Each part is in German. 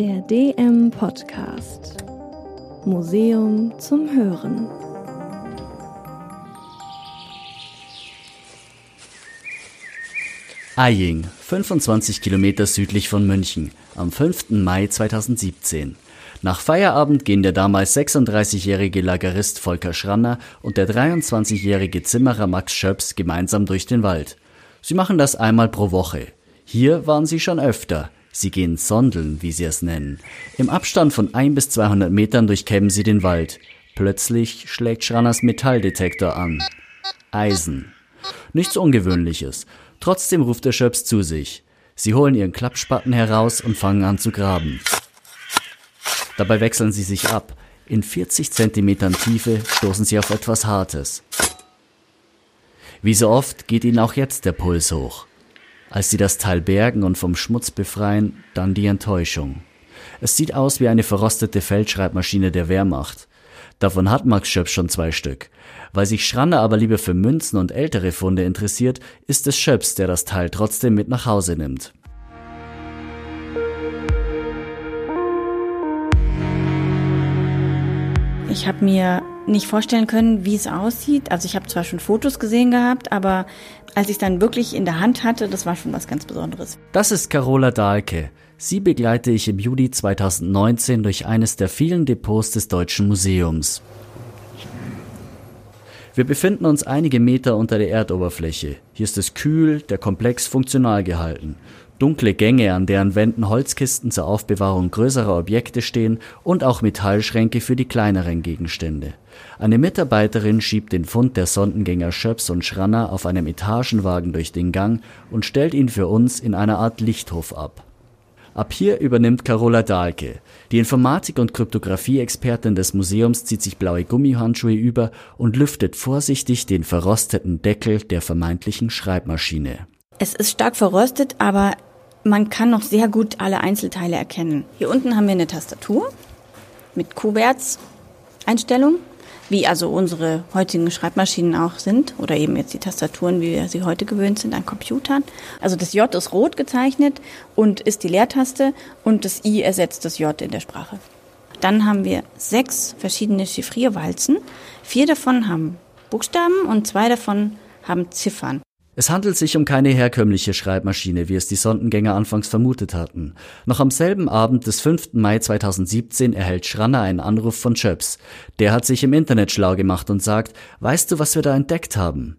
Der DM Podcast. Museum zum Hören. Eying, 25 Kilometer südlich von München, am 5. Mai 2017. Nach Feierabend gehen der damals 36-jährige Lagerist Volker Schranner und der 23-jährige Zimmerer Max Schöps gemeinsam durch den Wald. Sie machen das einmal pro Woche. Hier waren sie schon öfter. Sie gehen sondeln, wie sie es nennen. Im Abstand von ein bis 200 Metern durchkämmen sie den Wald. Plötzlich schlägt Schranners Metalldetektor an. Eisen. Nichts Ungewöhnliches. Trotzdem ruft der Schöps zu sich. Sie holen ihren Klappspatten heraus und fangen an zu graben. Dabei wechseln sie sich ab. In 40 Zentimetern Tiefe stoßen sie auf etwas Hartes. Wie so oft geht ihnen auch jetzt der Puls hoch. Als sie das Teil bergen und vom Schmutz befreien, dann die Enttäuschung. Es sieht aus wie eine verrostete Feldschreibmaschine der Wehrmacht. Davon hat Max Schöps schon zwei Stück. Weil sich Schranner aber lieber für Münzen und ältere Funde interessiert, ist es Schöps, der das Teil trotzdem mit nach Hause nimmt. Ich habe mir nicht vorstellen können, wie es aussieht. Also ich habe zwar schon Fotos gesehen gehabt, aber als ich es dann wirklich in der Hand hatte, das war schon was ganz Besonderes. Das ist Carola Dahlke. Sie begleite ich im Juli 2019 durch eines der vielen Depots des Deutschen Museums. Wir befinden uns einige Meter unter der Erdoberfläche. Hier ist es kühl, der Komplex funktional gehalten. Dunkle Gänge, an deren Wänden Holzkisten zur Aufbewahrung größerer Objekte stehen und auch Metallschränke für die kleineren Gegenstände. Eine Mitarbeiterin schiebt den Fund der Sondengänger Schöps und Schranner auf einem Etagenwagen durch den Gang und stellt ihn für uns in einer Art Lichthof ab. Ab hier übernimmt Carola Dahlke. Die Informatik- und Kryptographie-Expertin des Museums zieht sich blaue Gummihandschuhe über und lüftet vorsichtig den verrosteten Deckel der vermeintlichen Schreibmaschine. Es ist stark verrostet, aber man kann noch sehr gut alle Einzelteile erkennen. Hier unten haben wir eine Tastatur mit Kuberts-Einstellung, wie also unsere heutigen Schreibmaschinen auch sind oder eben jetzt die Tastaturen, wie wir sie heute gewöhnt sind an Computern. Also das J ist rot gezeichnet und ist die Leertaste und das I ersetzt das J in der Sprache. Dann haben wir sechs verschiedene Chiffrierwalzen. Vier davon haben Buchstaben und zwei davon haben Ziffern. Es handelt sich um keine herkömmliche Schreibmaschine, wie es die Sondengänger anfangs vermutet hatten. Noch am selben Abend des 5. Mai 2017 erhält Schranner einen Anruf von Schöps. Der hat sich im Internet schlau gemacht und sagt, weißt du, was wir da entdeckt haben?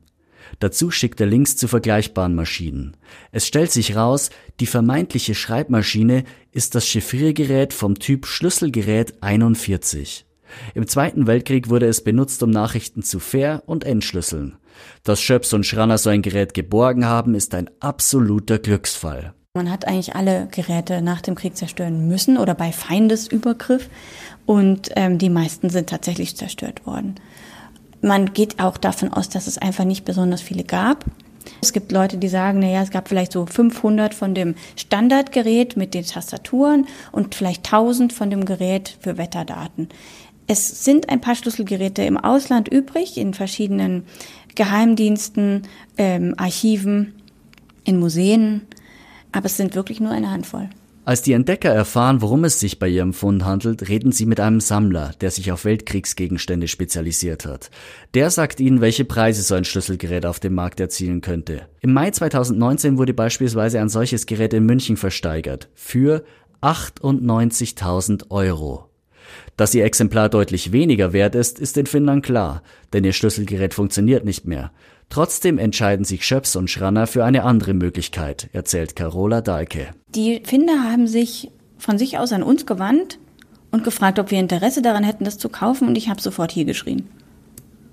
Dazu schickt er Links zu vergleichbaren Maschinen. Es stellt sich raus, die vermeintliche Schreibmaschine ist das Chiffriergerät vom Typ Schlüsselgerät 41. Im Zweiten Weltkrieg wurde es benutzt, um Nachrichten zu ver- und entschlüsseln. Dass Schöps und Schranner so ein Gerät geborgen haben, ist ein absoluter Glücksfall. Man hat eigentlich alle Geräte nach dem Krieg zerstören müssen oder bei Feindesübergriff und ähm, die meisten sind tatsächlich zerstört worden. Man geht auch davon aus, dass es einfach nicht besonders viele gab. Es gibt Leute, die sagen, naja, es gab vielleicht so 500 von dem Standardgerät mit den Tastaturen und vielleicht 1000 von dem Gerät für Wetterdaten. Es sind ein paar Schlüsselgeräte im Ausland übrig, in verschiedenen Geheimdiensten, ähm, Archiven, in Museen, aber es sind wirklich nur eine Handvoll. Als die Entdecker erfahren, worum es sich bei ihrem Fund handelt, reden sie mit einem Sammler, der sich auf Weltkriegsgegenstände spezialisiert hat. Der sagt ihnen, welche Preise so ein Schlüsselgerät auf dem Markt erzielen könnte. Im Mai 2019 wurde beispielsweise ein solches Gerät in München versteigert. Für 98.000 Euro. Dass ihr Exemplar deutlich weniger wert ist, ist den Findern klar, denn ihr Schlüsselgerät funktioniert nicht mehr. Trotzdem entscheiden sich Schöps und Schranner für eine andere Möglichkeit, erzählt Carola Dahlke. Die Finder haben sich von sich aus an uns gewandt und gefragt, ob wir Interesse daran hätten, das zu kaufen und ich habe sofort hier geschrien.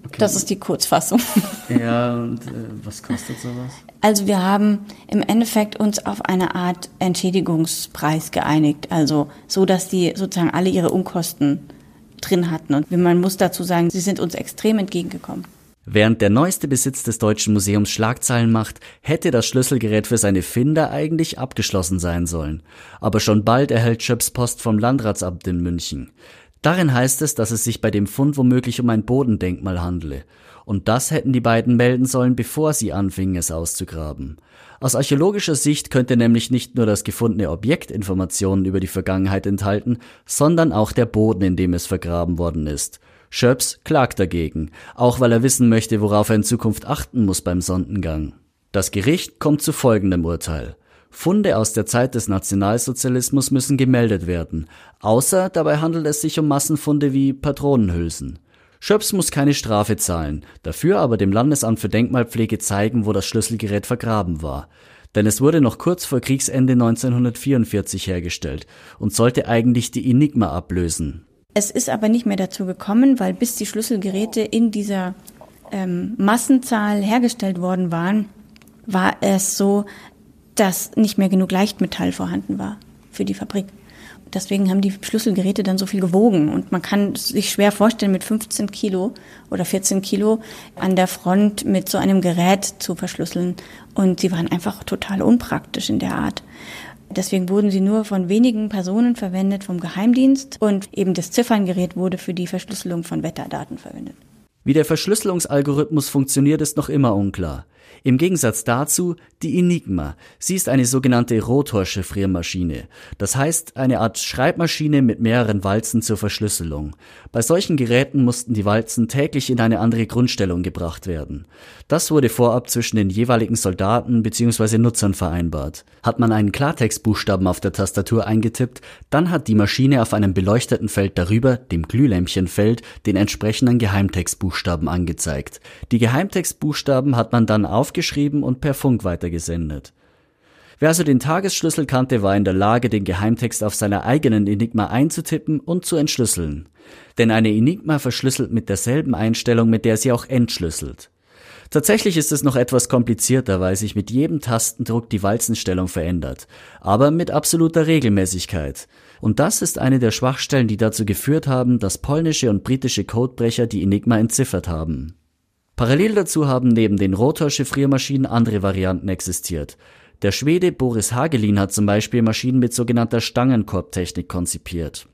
Okay. Das ist die Kurzfassung. Ja, und äh, was kostet sowas? Also wir haben im Endeffekt uns auf eine Art Entschädigungspreis geeinigt, also so, dass die sozusagen alle ihre Unkosten drin hatten. Und man muss dazu sagen, sie sind uns extrem entgegengekommen. Während der neueste Besitz des Deutschen Museums Schlagzeilen macht, hätte das Schlüsselgerät für seine Finder eigentlich abgeschlossen sein sollen. Aber schon bald erhält Schöps Post vom Landratsamt in München. Darin heißt es, dass es sich bei dem Fund womöglich um ein Bodendenkmal handele. Und das hätten die beiden melden sollen, bevor sie anfingen, es auszugraben. Aus archäologischer Sicht könnte nämlich nicht nur das gefundene Objekt Informationen über die Vergangenheit enthalten, sondern auch der Boden, in dem es vergraben worden ist. Schöps klagt dagegen, auch weil er wissen möchte, worauf er in Zukunft achten muss beim Sondengang. Das Gericht kommt zu folgendem Urteil. Funde aus der Zeit des Nationalsozialismus müssen gemeldet werden, außer dabei handelt es sich um Massenfunde wie Patronenhülsen. Schöps muss keine Strafe zahlen, dafür aber dem Landesamt für Denkmalpflege zeigen, wo das Schlüsselgerät vergraben war. Denn es wurde noch kurz vor Kriegsende 1944 hergestellt und sollte eigentlich die Enigma ablösen. Es ist aber nicht mehr dazu gekommen, weil bis die Schlüsselgeräte in dieser ähm, Massenzahl hergestellt worden waren, war es so, dass nicht mehr genug Leichtmetall vorhanden war für die Fabrik. Deswegen haben die Schlüsselgeräte dann so viel gewogen. Und man kann sich schwer vorstellen, mit 15 Kilo oder 14 Kilo an der Front mit so einem Gerät zu verschlüsseln. Und sie waren einfach total unpraktisch in der Art. Deswegen wurden sie nur von wenigen Personen verwendet vom Geheimdienst und eben das Zifferngerät wurde für die Verschlüsselung von Wetterdaten verwendet. Wie der Verschlüsselungsalgorithmus funktioniert, ist noch immer unklar. Im Gegensatz dazu die Enigma. Sie ist eine sogenannte Rotor-Chiffriermaschine. Das heißt, eine Art Schreibmaschine mit mehreren Walzen zur Verschlüsselung. Bei solchen Geräten mussten die Walzen täglich in eine andere Grundstellung gebracht werden. Das wurde vorab zwischen den jeweiligen Soldaten bzw. Nutzern vereinbart. Hat man einen Klartextbuchstaben auf der Tastatur eingetippt, dann hat die Maschine auf einem beleuchteten Feld darüber, dem Glühlämpchenfeld, den entsprechenden Geheimtextbuchstaben angezeigt. Die Geheimtextbuchstaben hat man dann auf aufgeschrieben und per Funk weitergesendet. Wer also den Tagesschlüssel kannte, war in der Lage, den Geheimtext auf seiner eigenen Enigma einzutippen und zu entschlüsseln. Denn eine Enigma verschlüsselt mit derselben Einstellung, mit der sie auch entschlüsselt. Tatsächlich ist es noch etwas komplizierter, weil sich mit jedem Tastendruck die Walzenstellung verändert, aber mit absoluter Regelmäßigkeit. Und das ist eine der Schwachstellen, die dazu geführt haben, dass polnische und britische Codebrecher die Enigma entziffert haben. Parallel dazu haben neben den Rotor-Chiffriermaschinen andere Varianten existiert. Der Schwede Boris Hagelin hat zum Beispiel Maschinen mit sogenannter Stangenkorbtechnik konzipiert.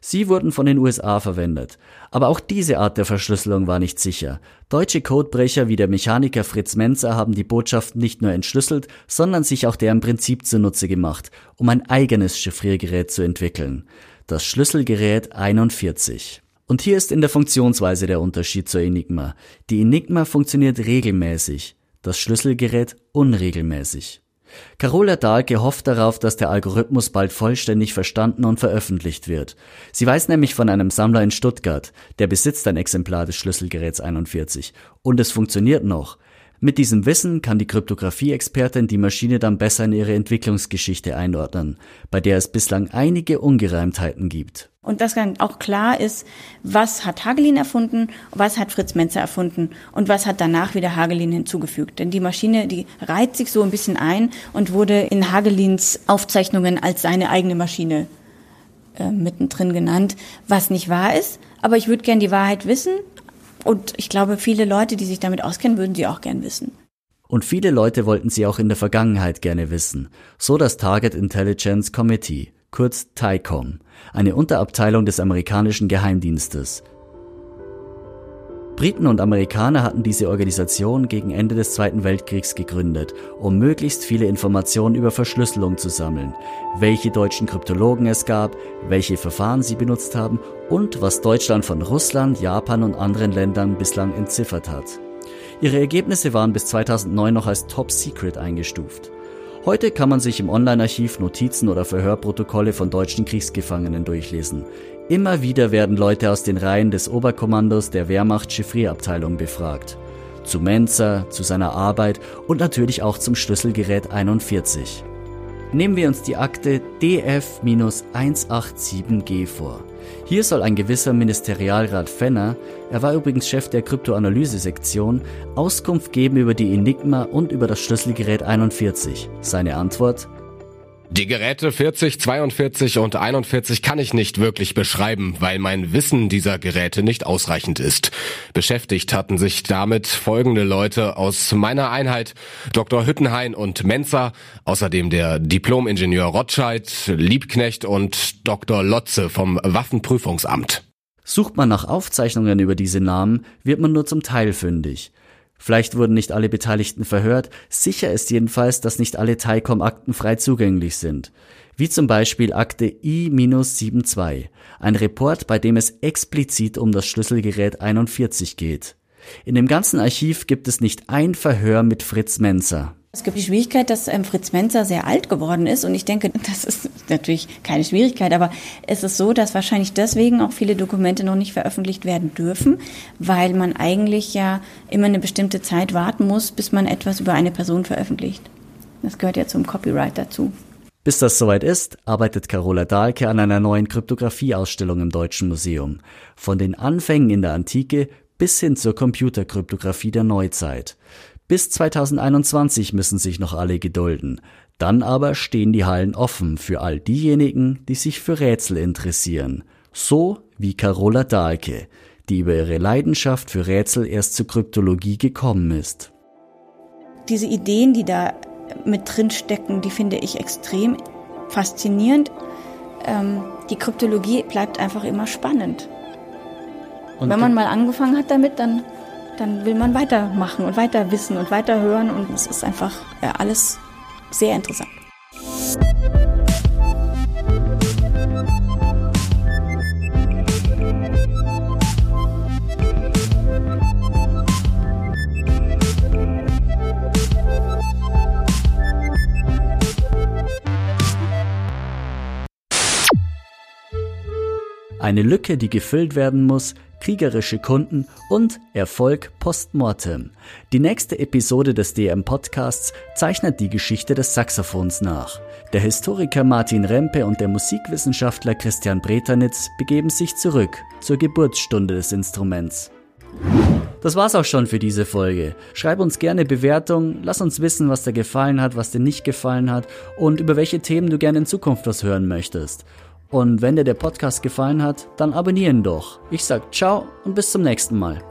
Sie wurden von den USA verwendet. Aber auch diese Art der Verschlüsselung war nicht sicher. Deutsche Codebrecher wie der Mechaniker Fritz Menzer haben die Botschaften nicht nur entschlüsselt, sondern sich auch deren Prinzip zunutze gemacht, um ein eigenes Chiffriergerät zu entwickeln. Das Schlüsselgerät 41. Und hier ist in der Funktionsweise der Unterschied zur Enigma. Die Enigma funktioniert regelmäßig, das Schlüsselgerät unregelmäßig. Carola Dahlke hofft darauf, dass der Algorithmus bald vollständig verstanden und veröffentlicht wird. Sie weiß nämlich von einem Sammler in Stuttgart, der besitzt ein Exemplar des Schlüsselgeräts 41. Und es funktioniert noch. Mit diesem Wissen kann die Kryptographie-Expertin die Maschine dann besser in ihre Entwicklungsgeschichte einordnen, bei der es bislang einige Ungereimtheiten gibt. Und dass dann auch klar ist, was hat Hagelin erfunden, was hat Fritz Menzer erfunden und was hat danach wieder Hagelin hinzugefügt. Denn die Maschine, die reiht sich so ein bisschen ein und wurde in Hagelins Aufzeichnungen als seine eigene Maschine äh, mittendrin genannt, was nicht wahr ist. Aber ich würde gern die Wahrheit wissen und ich glaube, viele Leute, die sich damit auskennen, würden sie auch gern wissen. Und viele Leute wollten sie auch in der Vergangenheit gerne wissen. So das Target Intelligence Committee kurz TICOM, eine Unterabteilung des amerikanischen Geheimdienstes. Briten und Amerikaner hatten diese Organisation gegen Ende des Zweiten Weltkriegs gegründet, um möglichst viele Informationen über Verschlüsselung zu sammeln, welche deutschen Kryptologen es gab, welche Verfahren sie benutzt haben und was Deutschland von Russland, Japan und anderen Ländern bislang entziffert hat. Ihre Ergebnisse waren bis 2009 noch als Top Secret eingestuft. Heute kann man sich im Online-Archiv Notizen oder Verhörprotokolle von deutschen Kriegsgefangenen durchlesen. Immer wieder werden Leute aus den Reihen des Oberkommandos der Wehrmacht Chiffrierabteilung befragt. Zu Menzer, zu seiner Arbeit und natürlich auch zum Schlüsselgerät 41. Nehmen wir uns die Akte DF-187G vor. Hier soll ein gewisser Ministerialrat Fenner, er war übrigens Chef der Kryptoanalyse-Sektion, Auskunft geben über die Enigma und über das Schlüsselgerät 41. Seine Antwort? Die Geräte 40, 42 und 41 kann ich nicht wirklich beschreiben, weil mein Wissen dieser Geräte nicht ausreichend ist. Beschäftigt hatten sich damit folgende Leute aus meiner Einheit, Dr. Hüttenhain und Menzer, außerdem der Diplom-Ingenieur Rotscheid, Liebknecht und Dr. Lotze vom Waffenprüfungsamt. Sucht man nach Aufzeichnungen über diese Namen, wird man nur zum Teil fündig. Vielleicht wurden nicht alle Beteiligten verhört, sicher ist jedenfalls, dass nicht alle TICOM-Akten frei zugänglich sind. Wie zum Beispiel Akte I-72, ein Report, bei dem es explizit um das Schlüsselgerät 41 geht. In dem ganzen Archiv gibt es nicht ein Verhör mit Fritz Menzer. Es gibt die Schwierigkeit, dass ähm, Fritz Menzer sehr alt geworden ist und ich denke, das ist natürlich keine Schwierigkeit, aber es ist so, dass wahrscheinlich deswegen auch viele Dokumente noch nicht veröffentlicht werden dürfen, weil man eigentlich ja immer eine bestimmte Zeit warten muss, bis man etwas über eine Person veröffentlicht. Das gehört ja zum Copyright dazu. Bis das soweit ist, arbeitet Carola Dahlke an einer neuen Kryptographieausstellung im Deutschen Museum. Von den Anfängen in der Antike bis hin zur Computerkryptographie der Neuzeit. Bis 2021 müssen sich noch alle gedulden. Dann aber stehen die Hallen offen für all diejenigen, die sich für Rätsel interessieren. So wie Carola Dahlke, die über ihre Leidenschaft für Rätsel erst zur Kryptologie gekommen ist. Diese Ideen, die da mit drin stecken, die finde ich extrem faszinierend. Ähm, die Kryptologie bleibt einfach immer spannend. Und Wenn man mal angefangen hat damit, dann dann will man weitermachen und weiter wissen und weiter hören und es ist einfach ja, alles sehr interessant. Eine Lücke, die gefüllt werden muss, kriegerische Kunden und Erfolg postmortem. Die nächste Episode des DM Podcasts zeichnet die Geschichte des Saxophons nach. Der Historiker Martin Rempe und der Musikwissenschaftler Christian Breternitz begeben sich zurück zur Geburtsstunde des Instruments. Das war's auch schon für diese Folge. Schreib uns gerne Bewertung, lass uns wissen, was dir gefallen hat, was dir nicht gefallen hat und über welche Themen du gerne in Zukunft was hören möchtest. Und wenn dir der Podcast gefallen hat, dann abonnieren doch. Ich sag ciao und bis zum nächsten Mal.